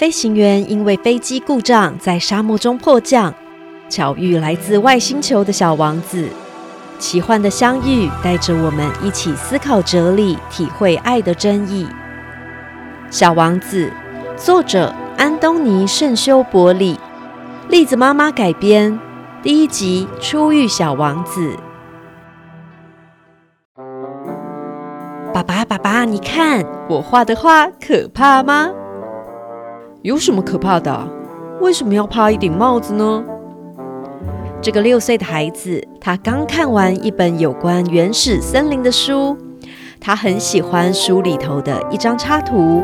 飞行员因为飞机故障在沙漠中迫降，巧遇来自外星球的小王子。奇幻的相遇带着我们一起思考哲理，体会爱的真意。小王子，作者安东尼·圣修伯里，栗子妈妈改编。第一集初遇小王子。爸爸，爸爸，你看我画的画可怕吗？有什么可怕的？为什么要怕一顶帽子呢？这个六岁的孩子，他刚看完一本有关原始森林的书，他很喜欢书里头的一张插图，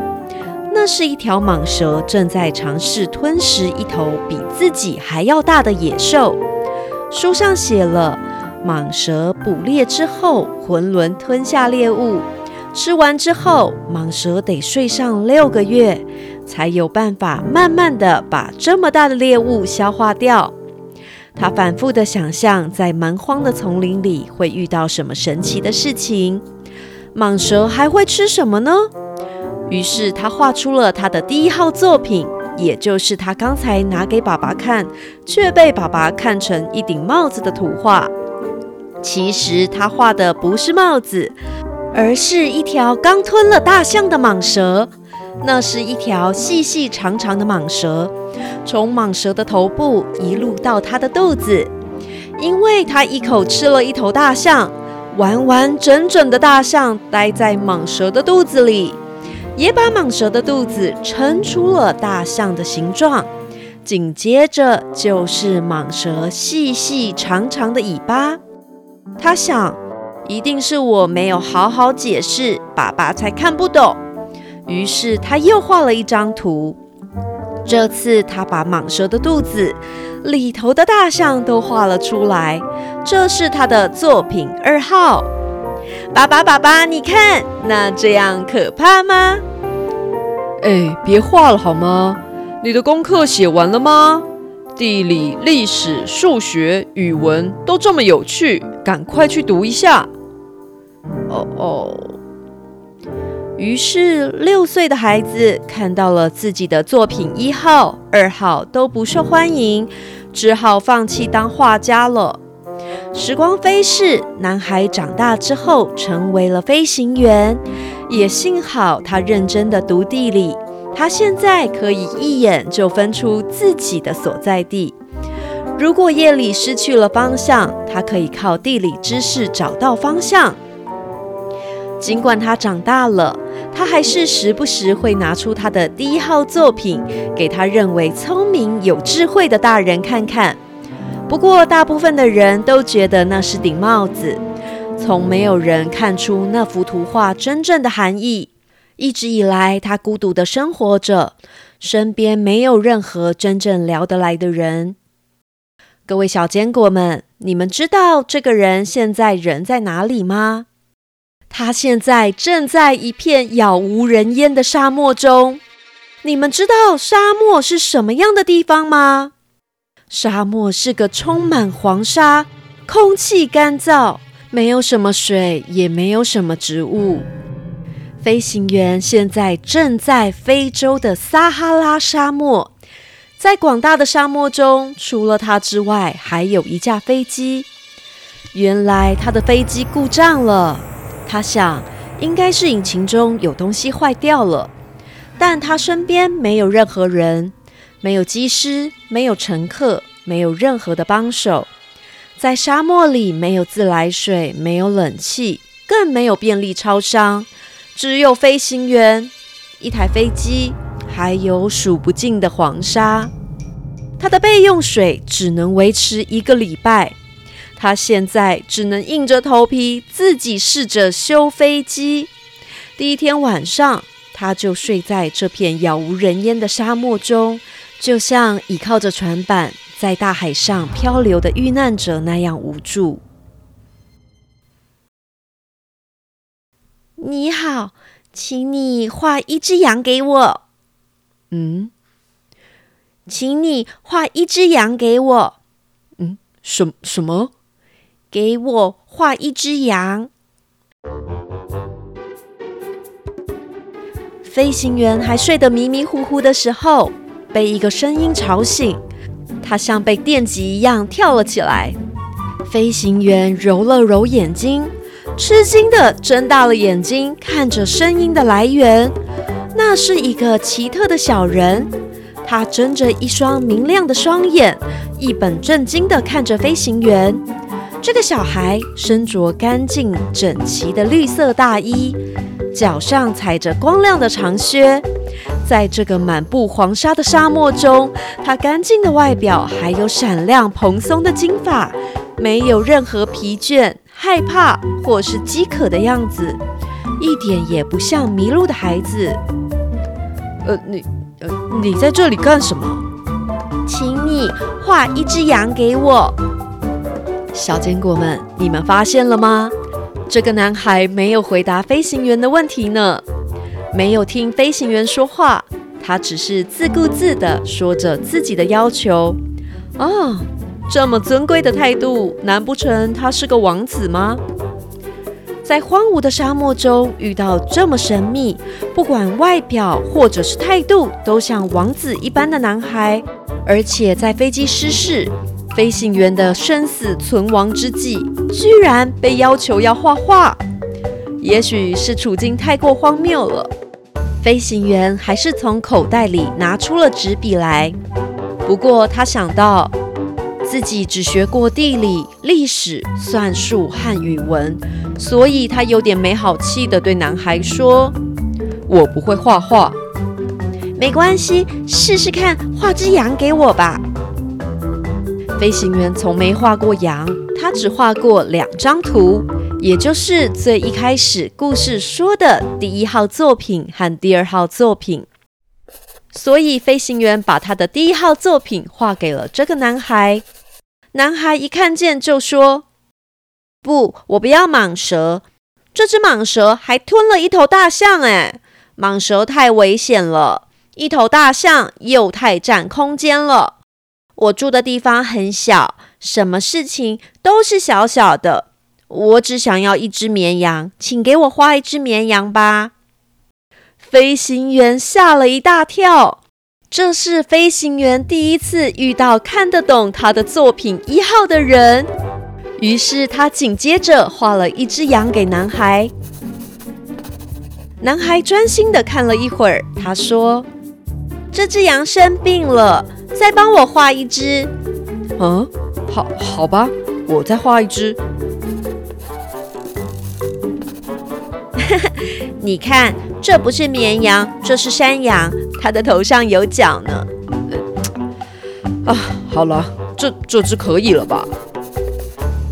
那是一条蟒蛇正在尝试吞食一头比自己还要大的野兽。书上写了，蟒蛇捕猎之后，囫囵吞下猎物。吃完之后，蟒蛇得睡上六个月，才有办法慢慢的把这么大的猎物消化掉。他反复的想象，在蛮荒的丛林里会遇到什么神奇的事情，蟒蛇还会吃什么呢？于是他画出了他的第一号作品，也就是他刚才拿给爸爸看，却被爸爸看成一顶帽子的图画。其实他画的不是帽子。而是一条刚吞了大象的蟒蛇，那是一条细细长长的蟒蛇，从蟒蛇的头部一路到它的肚子，因为它一口吃了一头大象，完完整整的大象待在蟒蛇的肚子里，也把蟒蛇的肚子撑出了大象的形状，紧接着就是蟒蛇细细长长的尾巴，他想。一定是我没有好好解释，爸爸才看不懂。于是他又画了一张图。这次他把蟒蛇的肚子里头的大象都画了出来。这是他的作品二号。爸爸，爸爸，你看，那这样可怕吗？哎，别画了好吗？你的功课写完了吗？地理、历史、数学、语文都这么有趣，赶快去读一下。哦哦，于是六岁的孩子看到了自己的作品一号、二号都不受欢迎，只好放弃当画家了。时光飞逝，男孩长大之后成为了飞行员，也幸好他认真的读地理，他现在可以一眼就分出自己的所在地。如果夜里失去了方向，他可以靠地理知识找到方向。尽管他长大了，他还是时不时会拿出他的第一号作品给他认为聪明有智慧的大人看看。不过，大部分的人都觉得那是顶帽子，从没有人看出那幅图画真正的含义。一直以来，他孤独的生活着，身边没有任何真正聊得来的人。各位小坚果们，你们知道这个人现在人在哪里吗？他现在正在一片杳无人烟的沙漠中。你们知道沙漠是什么样的地方吗？沙漠是个充满黄沙、空气干燥、没有什么水，也没有什么植物。飞行员现在正在非洲的撒哈拉沙漠，在广大的沙漠中，除了他之外，还有一架飞机。原来他的飞机故障了。他想，应该是引擎中有东西坏掉了，但他身边没有任何人，没有机师，没有乘客，没有任何的帮手。在沙漠里，没有自来水，没有冷气，更没有便利超商，只有飞行员、一台飞机，还有数不尽的黄沙。他的备用水只能维持一个礼拜。他现在只能硬着头皮自己试着修飞机。第一天晚上，他就睡在这片杳无人烟的沙漠中，就像倚靠着船板在大海上漂流的遇难者那样无助。你好，请你画一只羊给我。嗯，请你画一只羊给我。嗯，什什么？给我画一只羊。飞行员还睡得迷迷糊糊的时候，被一个声音吵醒，他像被电击一样跳了起来。飞行员揉了揉眼睛，吃惊的睁大了眼睛，看着声音的来源。那是一个奇特的小人，他睁着一双明亮的双眼，一本正经地看着飞行员。这个小孩身着干净整齐的绿色大衣，脚上踩着光亮的长靴。在这个满布黄沙的沙漠中，他干净的外表还有闪亮蓬松的金发，没有任何疲倦、害怕或是饥渴的样子，一点也不像迷路的孩子。呃，你，呃，你在这里干什么？请你画一只羊给我。小坚果们，你们发现了吗？这个男孩没有回答飞行员的问题呢，没有听飞行员说话，他只是自顾自地说着自己的要求。啊，这么尊贵的态度，难不成他是个王子吗？在荒芜的沙漠中遇到这么神秘，不管外表或者是态度都像王子一般的男孩，而且在飞机失事、飞行员的生死存亡之际，居然被要求要画画。也许是处境太过荒谬了，飞行员还是从口袋里拿出了纸笔来。不过他想到。自己只学过地理、历史、算术和语文，所以他有点没好气的对男孩说：“我不会画画，没关系，试试看画只羊给我吧。”飞行员从没画过羊，他只画过两张图，也就是最一开始故事说的第一号作品和第二号作品。所以飞行员把他的第一号作品画给了这个男孩。男孩一看见就说：“不，我不要蟒蛇。这只蟒蛇还吞了一头大象。哎，蟒蛇太危险了，一头大象又太占空间了。我住的地方很小，什么事情都是小小的。我只想要一只绵羊，请给我画一只绵羊吧。”飞行员吓了一大跳。这是飞行员第一次遇到看得懂他的作品一号的人，于是他紧接着画了一只羊给男孩。男孩专心的看了一会儿，他说：“这只羊生病了，再帮我画一只。”嗯，好，好吧，我再画一只。你看，这不是绵羊，这是山羊，它的头上有角呢。啊，好了，这这只可以了吧？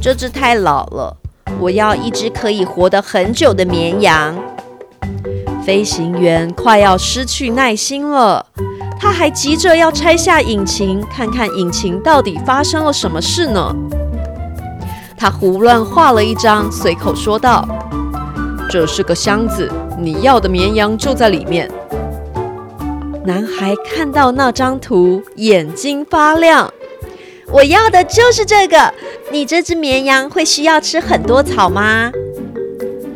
这只太老了，我要一只可以活得很久的绵羊。飞行员快要失去耐心了，他还急着要拆下引擎，看看引擎到底发生了什么事呢？他胡乱画了一张，随口说道。这是个箱子，你要的绵羊就在里面。男孩看到那张图，眼睛发亮。我要的就是这个。你这只绵羊会需要吃很多草吗？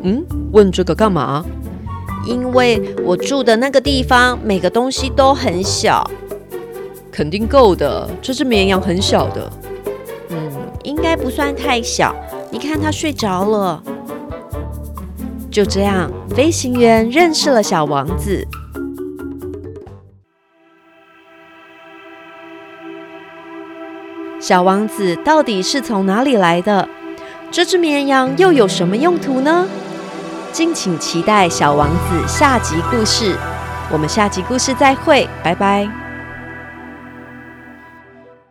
嗯，问这个干嘛？因为我住的那个地方，每个东西都很小。肯定够的，这只绵羊很小的。嗯，应该不算太小。你看它睡着了。就这样，飞行员认识了小王子。小王子到底是从哪里来的？这只绵羊又有什么用途呢？敬请期待小王子下集故事。我们下集故事再会，拜拜。